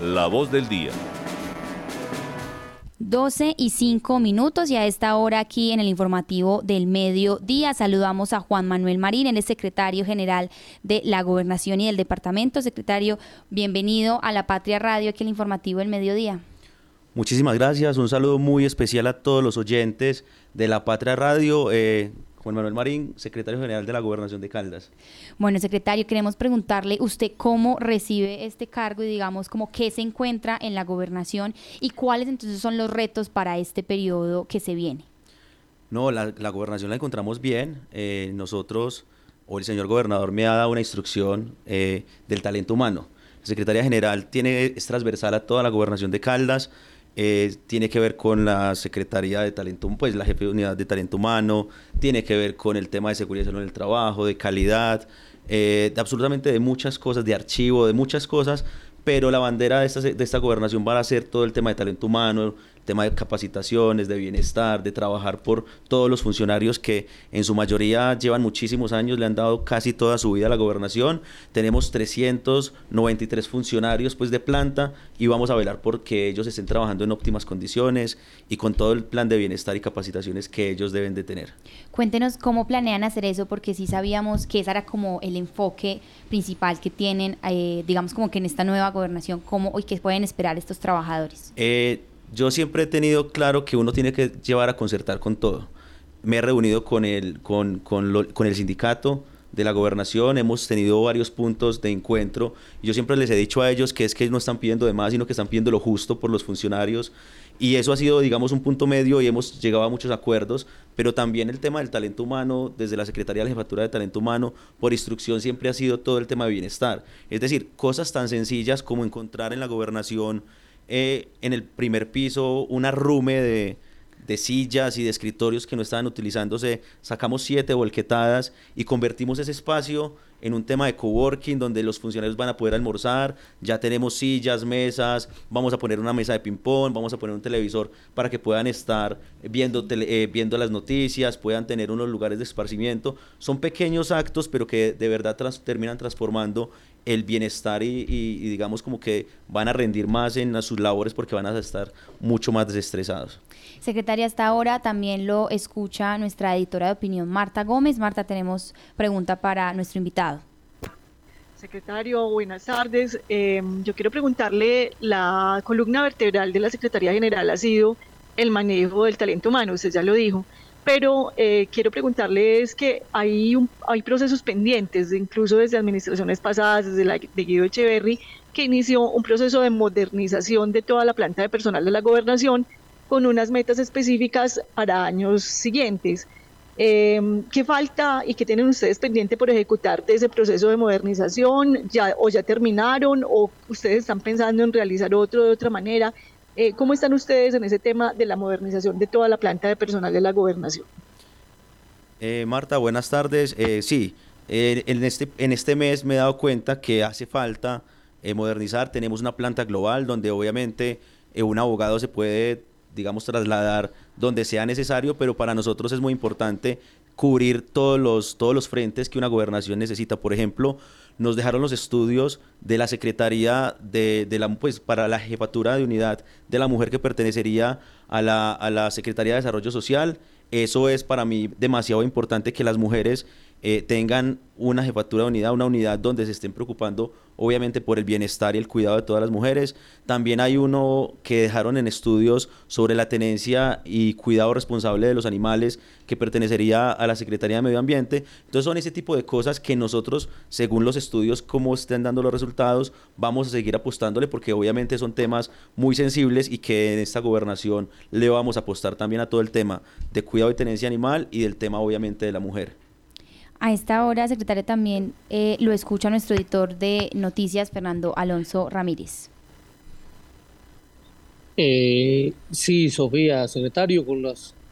La voz del día. 12 y 5 minutos y a esta hora aquí en el informativo del mediodía saludamos a Juan Manuel Marín, el secretario general de la Gobernación y del Departamento. Secretario, bienvenido a la Patria Radio, aquí en el informativo del mediodía. Muchísimas gracias, un saludo muy especial a todos los oyentes de la Patria Radio. Eh, Juan Manuel Marín, secretario general de la Gobernación de Caldas. Bueno, secretario, queremos preguntarle usted cómo recibe este cargo y digamos como qué se encuentra en la gobernación y cuáles entonces son los retos para este periodo que se viene. No, la, gobernación la encontramos bien. Eh, nosotros, o el señor gobernador me ha dado una instrucción eh, del talento humano. La Secretaría General tiene, es transversal a toda la gobernación de Caldas. Eh, tiene que ver con la Secretaría de Talento, pues la jefe de unidad de talento humano, tiene que ver con el tema de seguridad en el trabajo, de calidad, eh, de absolutamente de muchas cosas, de archivo, de muchas cosas, pero la bandera de esta, de esta gobernación va a ser todo el tema de talento humano, tema de capacitaciones, de bienestar, de trabajar por todos los funcionarios que en su mayoría llevan muchísimos años, le han dado casi toda su vida a la gobernación. Tenemos 393 funcionarios pues de planta y vamos a velar por que ellos estén trabajando en óptimas condiciones y con todo el plan de bienestar y capacitaciones que ellos deben de tener. Cuéntenos cómo planean hacer eso porque sí sabíamos que ese era como el enfoque principal que tienen, eh, digamos como que en esta nueva gobernación, cómo y qué pueden esperar estos trabajadores. Eh, yo siempre he tenido claro que uno tiene que llevar a concertar con todo. Me he reunido con el, con, con, el sindicato de la gobernación, hemos tenido varios puntos de encuentro. Yo siempre les he dicho a ellos que es que no están pidiendo de más, sino que están pidiendo lo justo por los funcionarios. Y eso ha sido, digamos, un punto medio y hemos llegado a muchos acuerdos, pero también el tema del talento humano, desde la Secretaría de la Jefatura de Talento Humano, por instrucción siempre ha sido todo el tema de bienestar. Es decir, cosas tan sencillas como encontrar en la gobernación eh, en el primer piso una rume de, sillas y de escritorios que no estaban utilizándose, sacamos siete volquetadas y convertimos ese espacio en un tema de coworking donde los funcionarios van a poder almorzar, ya tenemos sillas, mesas, vamos a poner una mesa de ping-pong, vamos a poner un televisor para que puedan estar viendo, eh, viendo las noticias, puedan tener unos lugares de esparcimiento. Son pequeños actos, pero que de verdad terminan transformando el bienestar y, digamos como que van a rendir más en sus labores porque van a estar mucho más desestresados. Secretaria, hasta ahora también lo escucha nuestra editora de opinión, Marta Gómez. Marta, tenemos pregunta para nuestro invitado. Secretario, buenas tardes. Em, yo quiero preguntarle, la columna vertebral de la Secretaría General ha sido el manejo del talento humano, usted ya lo dijo pero eh, quiero preguntarles que hay, un, hay procesos pendientes, incluso desde administraciones pasadas, desde la de Guido Echeverry, que inició un proceso de modernización de toda la planta de personal de la gobernación con unas metas específicas para años siguientes. Eh, ¿Qué falta y qué tienen ustedes pendiente por ejecutar de ese proceso de modernización? ¿Ya, ¿O ya terminaron? ¿O ustedes están pensando en realizar otro de otra manera? Eh, ¿Cómo están ustedes en ese tema de la modernización de toda la planta de personal de la gobernación? Eh, Marta, buenas tardes. Eh, sí, en, este, en este mes me he dado cuenta que hace falta modernizar. Tenemos una planta global donde obviamente un abogado se puede, digamos, trasladar donde sea necesario, pero para nosotros es muy importante cubrir todos los, todos los frentes que una gobernación necesita. Por ejemplo, nos dejaron los estudios de la Secretaría de, la, pues, para la jefatura de unidad de la mujer que pertenecería a la, a la Secretaría de Desarrollo Social. Eso es para mí demasiado importante que las mujeres eh, tengan una jefatura de unidad, una unidad donde se estén preocupando obviamente por el bienestar y el cuidado de todas las mujeres. También hay uno que dejaron en estudios sobre la tenencia y cuidado responsable de los animales que pertenecería a la Secretaría de Medio Ambiente. Entonces son ese tipo de cosas que nosotros, según los estudios, cómo estén dando los resultados, vamos a seguir apostándole porque obviamente son temas muy sensibles y que en esta gobernación le vamos a apostar también a todo el tema de cuidado y tenencia animal y del tema obviamente de la mujer. A esta hora, secretaria, también eh, lo escucha nuestro editor de noticias, Fernando Alonso Ramírez. Eh, sí, Sofía, secretario, con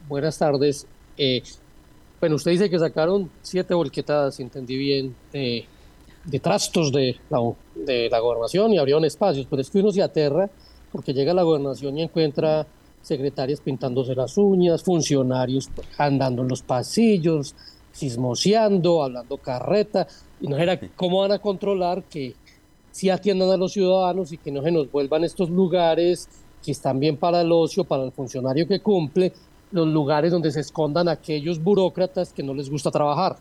buenas tardes. Eh, bueno, usted dice que sacaron siete volquetadas, entendí bien, de trastos de la, de la gobernación y abrieron espacios, pero es que uno se aterra porque llega a la gobernación y encuentra secretarias pintándose las uñas, funcionarios andando en los pasillos, sismoseando, hablando carreta, y no era cómo van a controlar que sí atiendan a los ciudadanos y que no se nos vuelvan estos lugares que están bien para el ocio, para el funcionario que cumple, los lugares donde se escondan aquellos burócratas que no les gusta trabajar.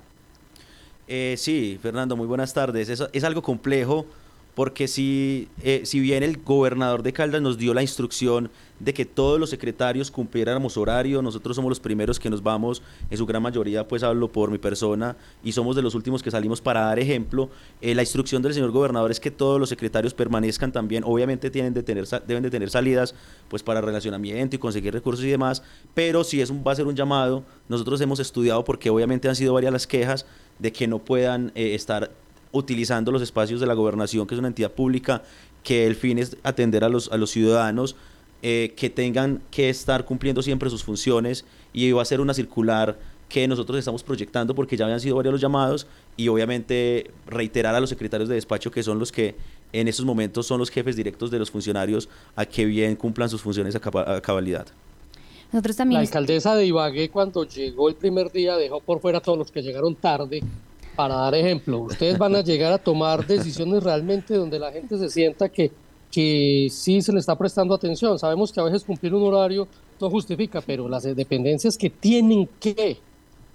Eh, sí, Fernando, muy buenas tardes. es algo complejo porque si, eh, si bien el gobernador de Caldas nos dio la instrucción de que todos los secretarios cumpliéramos horario, nosotros somos los primeros que nos vamos, en su gran mayoría pues hablo por mi persona y somos de los últimos que salimos para dar ejemplo, eh, la instrucción del señor gobernador es que todos los secretarios permanezcan también, obviamente tienen de tener, deben de tener salidas pues para relacionamiento y conseguir recursos y demás, pero si es un, va a ser un llamado, nosotros hemos estudiado porque obviamente han sido varias las quejas de que no puedan eh, estar utilizando los espacios de la gobernación, que es una entidad pública, que el fin es atender a los, a los ciudadanos eh, que tengan que estar cumpliendo siempre sus funciones y va a ser una circular que nosotros estamos proyectando porque ya habían sido varios los llamados y obviamente reiterar a los secretarios de despacho que son los que en estos momentos son los jefes directos de los funcionarios a que bien cumplan sus funciones a, cabalidad. Nosotros también... La alcaldesa de Ibagué cuando llegó el primer día dejó por fuera a todos los que llegaron tarde para dar ejemplo, ustedes van a llegar a tomar decisiones realmente donde la gente se sienta que, que sí se le está prestando atención. Sabemos que a veces cumplir un horario no justifica, pero las dependencias que tienen que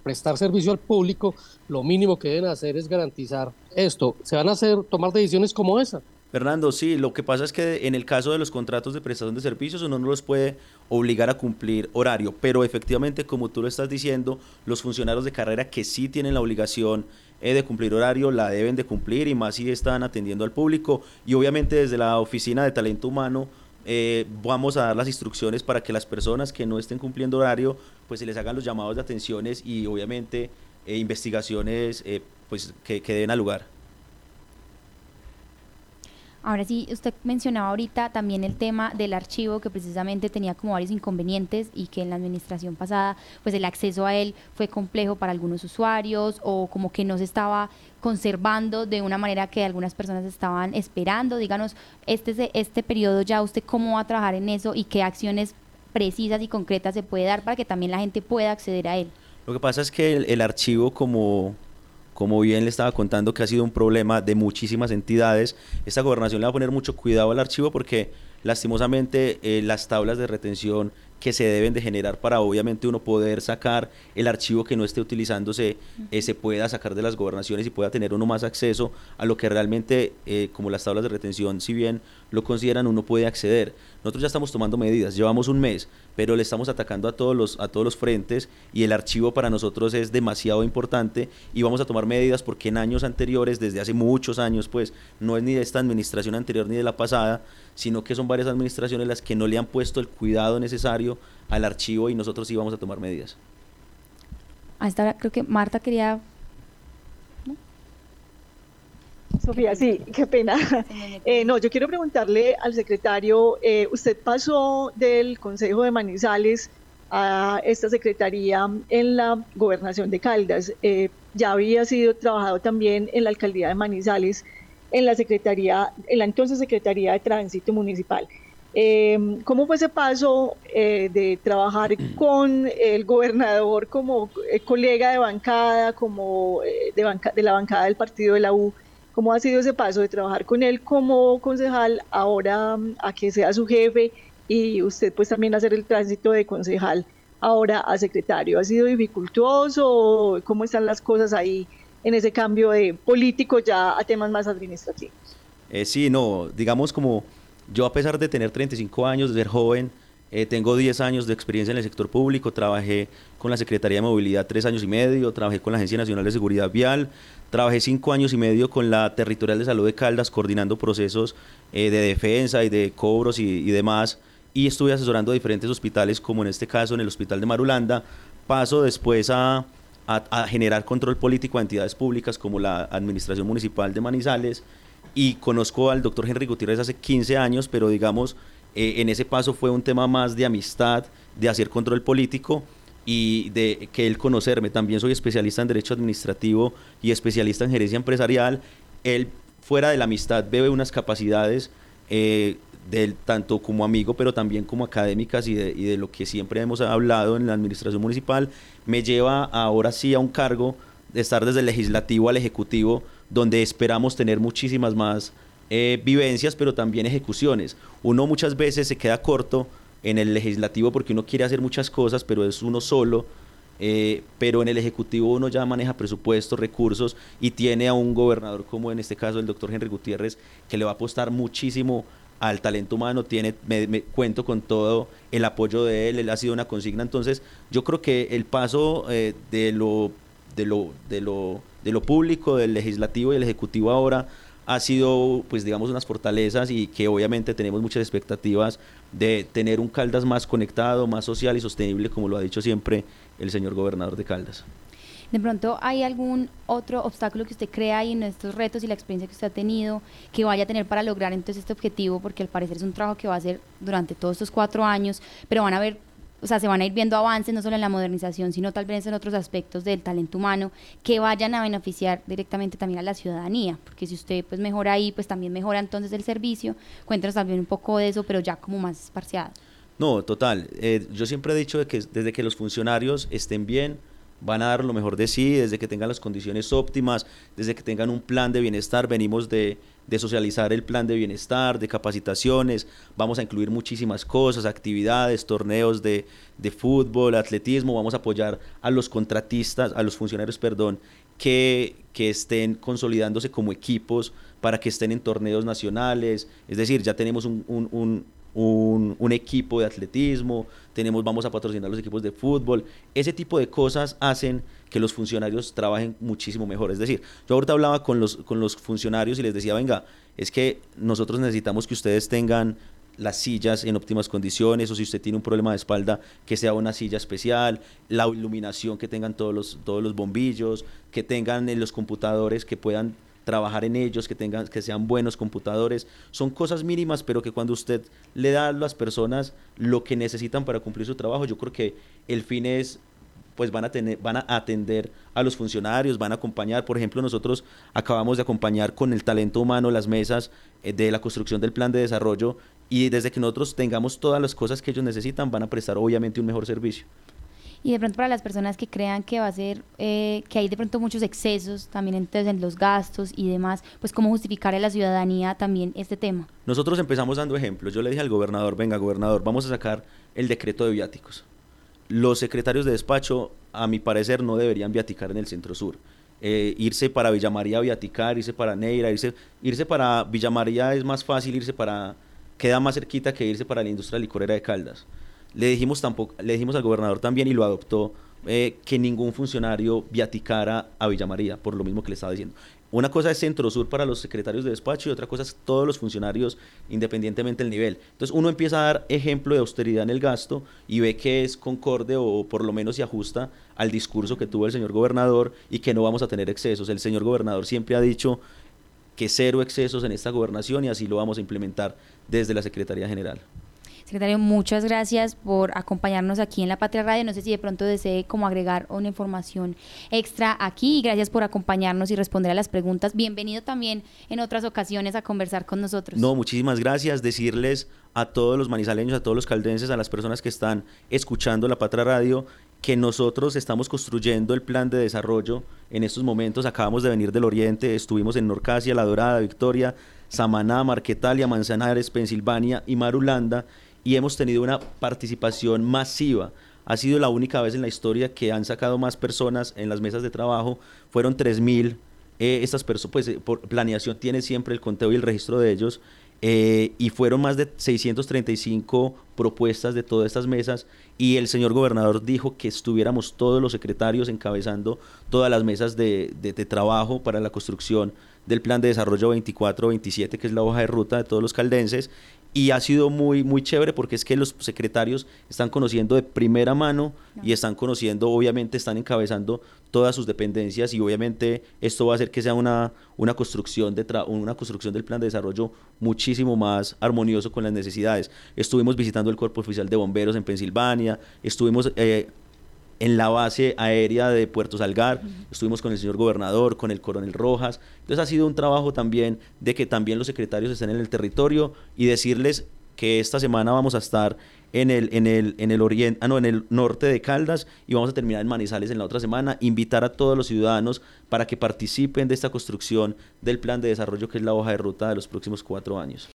prestar servicio al público, lo mínimo que deben hacer es garantizar esto. Se van a hacer tomar decisiones como esa. Fernando, sí, lo que pasa es que en el caso de los contratos de prestación de servicios uno no los puede obligar a cumplir horario, pero efectivamente, como tú lo estás diciendo, los funcionarios de carrera que sí tienen la obligación eh, de cumplir horario la deben de cumplir y más si están atendiendo al público y obviamente desde la oficina de talento humano eh, vamos a dar las instrucciones para que las personas que no estén cumpliendo horario pues se les hagan los llamados de atenciones y obviamente eh, investigaciones pues que, que den a lugar. Ahora sí, usted mencionaba ahorita también el tema del archivo que precisamente tenía como varios inconvenientes y que en la administración pasada pues el acceso a él fue complejo para algunos usuarios o como que no se estaba conservando de una manera que algunas personas estaban esperando. Díganos, este, este periodo ya usted cómo va a trabajar en eso y qué acciones precisas y concretas se puede dar para que también la gente pueda acceder a él. Lo que pasa es que el archivo como como bien le estaba contando que ha sido un problema de muchísimas entidades, esta gobernación le va a poner mucho cuidado al archivo porque lastimosamente eh, las tablas de retención que se deben de generar para obviamente uno poder sacar el archivo que no esté utilizándose, eh, se pueda sacar de las gobernaciones y pueda tener uno más acceso a lo que realmente, eh, como las tablas de retención, si bien lo consideran, uno puede acceder. Nosotros ya estamos tomando medidas, llevamos un mes, pero le estamos atacando a todos los, a todos los frentes y el archivo para nosotros es demasiado importante y vamos a tomar medidas porque en años anteriores, desde hace muchos años, pues no es ni de esta administración anterior ni de la pasada, sino que son varias administraciones las que no le han puesto el cuidado necesario al archivo y nosotros sí vamos a tomar medidas. A esta creo que Marta quería Sofía, sí, qué pena. Eh, no, yo quiero preguntarle al secretario, eh, usted pasó del Consejo de Manizales a esta secretaría en la gobernación de Caldas. Eh, ya había sido trabajado también en la alcaldía de Manizales, en la secretaría, en la entonces Secretaría de Tránsito Municipal. ¿Cómo fue ese paso de trabajar con el gobernador como colega de bancada, como de, de la bancada del partido de la U? ¿Cómo ha sido ese paso de trabajar con él como concejal ahora mm, a que sea su jefe y usted pues también hacer el tránsito de concejal ahora a secretario? ¿Ha sido dificultoso? ¿Cómo están las cosas ahí en ese cambio de político ya a temas más administrativos? Eh, sí, no, digamos como yo a pesar de tener 35 años, de ser joven, eh, tengo 10 años de experiencia en el sector público, trabajé con la Secretaría de Movilidad 3 años y medio, trabajé con la Agencia Nacional de Seguridad Vial, trabajé 5 años y medio con la Territorial de Salud de Caldas, coordinando procesos eh, de defensa y de cobros y, demás, y estuve asesorando a diferentes hospitales, como en este caso en el Hospital de Marulanda. Paso después a, a generar control político a entidades públicas como la Administración Municipal de Manizales, y conozco al doctor Henry Gutiérrez hace 15 años, pero digamos eh, en ese paso fue un tema más de amistad, de hacer control político y de que él conocerme. También soy especialista en Derecho Administrativo y especialista en Gerencia Empresarial. Él, fuera de la amistad, bebe unas capacidades eh, del, tanto como amigo, pero también como académicas y de, y de lo que siempre hemos hablado en la administración municipal. Me lleva ahora sí a un cargo de estar desde el legislativo al ejecutivo, donde esperamos tener muchísimas más eh, vivencias, pero también ejecuciones. Uno muchas veces se queda corto en el legislativo porque uno quiere hacer muchas cosas, pero es uno solo. Eh, pero en el Ejecutivo uno ya maneja presupuestos, recursos y tiene a un gobernador como en este caso el doctor Henry Gutiérrez que le va a apostar muchísimo al talento humano, tiene, me, cuento con todo el apoyo de él, él ha sido una consigna, entonces yo creo que el paso eh, de, lo, de, lo, de, lo, de lo público, del legislativo y el ejecutivo ahora ha sido, pues digamos, unas fortalezas y que obviamente tenemos muchas expectativas de tener un Caldas más conectado, más social y sostenible, como lo ha dicho siempre el señor gobernador de Caldas. De pronto, ¿hay algún otro obstáculo que usted crea ahí en estos retos y la experiencia que usted ha tenido que vaya a tener para lograr entonces este objetivo? Porque al parecer es un trabajo que va a hacer durante todos estos cuatro años, pero van a ver o sea, se van a ir viendo avances no solo en la modernización, sino tal vez en otros aspectos del talento humano que vayan a beneficiar directamente también a la ciudadanía, porque si usted pues mejora ahí, pues también mejora entonces el servicio. Cuéntanos también un poco de eso, pero ya como más esparciado. No, total. Eh, yo siempre he dicho que desde que los funcionarios estén bien, van a dar lo mejor de sí, desde que tengan las condiciones óptimas, desde que tengan un plan de bienestar. Venimos de, de socializar el plan de bienestar, de capacitaciones, vamos a incluir muchísimas cosas, actividades, torneos de, de fútbol, atletismo, vamos a apoyar a los contratistas, a los funcionarios, perdón, que, que estén consolidándose como equipos para que estén en torneos nacionales, es decir, ya tenemos un, un un, un, equipo de atletismo, tenemos, vamos a patrocinar los equipos de fútbol. Ese tipo de cosas hacen que los funcionarios trabajen muchísimo mejor. Es decir, yo ahorita hablaba con los, con los funcionarios y les decía, venga, es que nosotros necesitamos que ustedes tengan las sillas en óptimas condiciones o si usted tiene un problema de espalda que sea una silla especial, la iluminación que tengan todos los, todos los bombillos, que tengan en los computadores que puedan trabajar en ellos, que tengan, que sean buenos computadores. Son cosas mínimas, pero que cuando usted le da a las personas lo que necesitan para cumplir su trabajo, yo creo que el fin es pues van a tener, van a atender a los funcionarios, van a acompañar, por ejemplo, nosotros acabamos de acompañar con el talento humano las mesas eh, de la construcción del plan de desarrollo y desde que nosotros tengamos todas las cosas que ellos necesitan, van a prestar obviamente un mejor servicio. Y de pronto para las personas que crean que va a ser, eh, que hay de pronto muchos excesos también entonces en los gastos y demás, pues cómo justificar a la ciudadanía también este tema. Nosotros empezamos dando ejemplos. Yo le dije al gobernador, venga gobernador, vamos a sacar el decreto de viáticos. Los secretarios de despacho, a mi parecer, no deberían viaticar en el centro sur. Eh, irse para Villa María a viaticar, irse para Neira, irse, irse para Villa María es más fácil, irse para, queda más cerquita que irse para la industria licorera de Caldas. Le dijimos, tampoco, le dijimos al gobernador también y lo adoptó eh, que ningún funcionario viaticara a Villa María, por lo mismo que le estaba diciendo. Una cosa es Centro Sur para los secretarios de despacho y otra cosa es todos los funcionarios independientemente del nivel. Entonces uno empieza a dar ejemplo de austeridad en el gasto y ve que es concorde o por lo menos se ajusta al discurso que tuvo el señor gobernador y que no vamos a tener excesos. El señor gobernador siempre ha dicho que cero excesos en esta gobernación y así lo vamos a implementar desde la Secretaría General. Secretario, muchas gracias por acompañarnos aquí en La Patria Radio. No sé si de pronto desee como agregar una información extra aquí gracias por acompañarnos y responder a las preguntas. Bienvenido también en otras ocasiones a conversar con nosotros. No, muchísimas gracias. Decirles a todos los manizaleños, a todos los caldenses, a las personas que están escuchando La Patria Radio, que nosotros estamos construyendo el plan de desarrollo en estos momentos. Acabamos de venir del Oriente, estuvimos en Norcasia, La Dorada, Victoria, Samaná, Marquetalia, Manzanares, Pensilvania y Marulanda y hemos tenido una participación masiva. Ha sido la única vez en la historia que han sacado más personas en las mesas de trabajo. Fueron 3.000. Eh, estas personas, pues eh, por planeación tiene siempre el conteo y el registro de ellos. Eh, y fueron más de 635 propuestas de todas estas mesas y el señor gobernador dijo que estuviéramos todos los secretarios encabezando todas las mesas de, de, de trabajo para la construcción del plan de desarrollo 24-27, que es la hoja de ruta de todos los caldenses, y ha sido muy muy chévere porque es que los secretarios están conociendo de primera mano y están conociendo obviamente están encabezando todas sus dependencias y obviamente esto va a hacer que sea una una construcción de una construcción del plan de desarrollo muchísimo más armonioso con las necesidades. Estuvimos visitando el cuerpo oficial de bomberos en Pensilvania estuvimos eh, en la base aérea de Puerto Salgar, estuvimos con el señor gobernador, con el coronel Rojas, entonces ha sido un trabajo también de que también los secretarios estén en el territorio y decirles que esta semana vamos a estar en el, en el, en el oriente, ah, no, en el norte de Caldas y vamos a terminar en Manizales en la otra semana. Invitar a todos los ciudadanos para que participen de esta construcción del plan de desarrollo que es la hoja de ruta de los próximos cuatro años.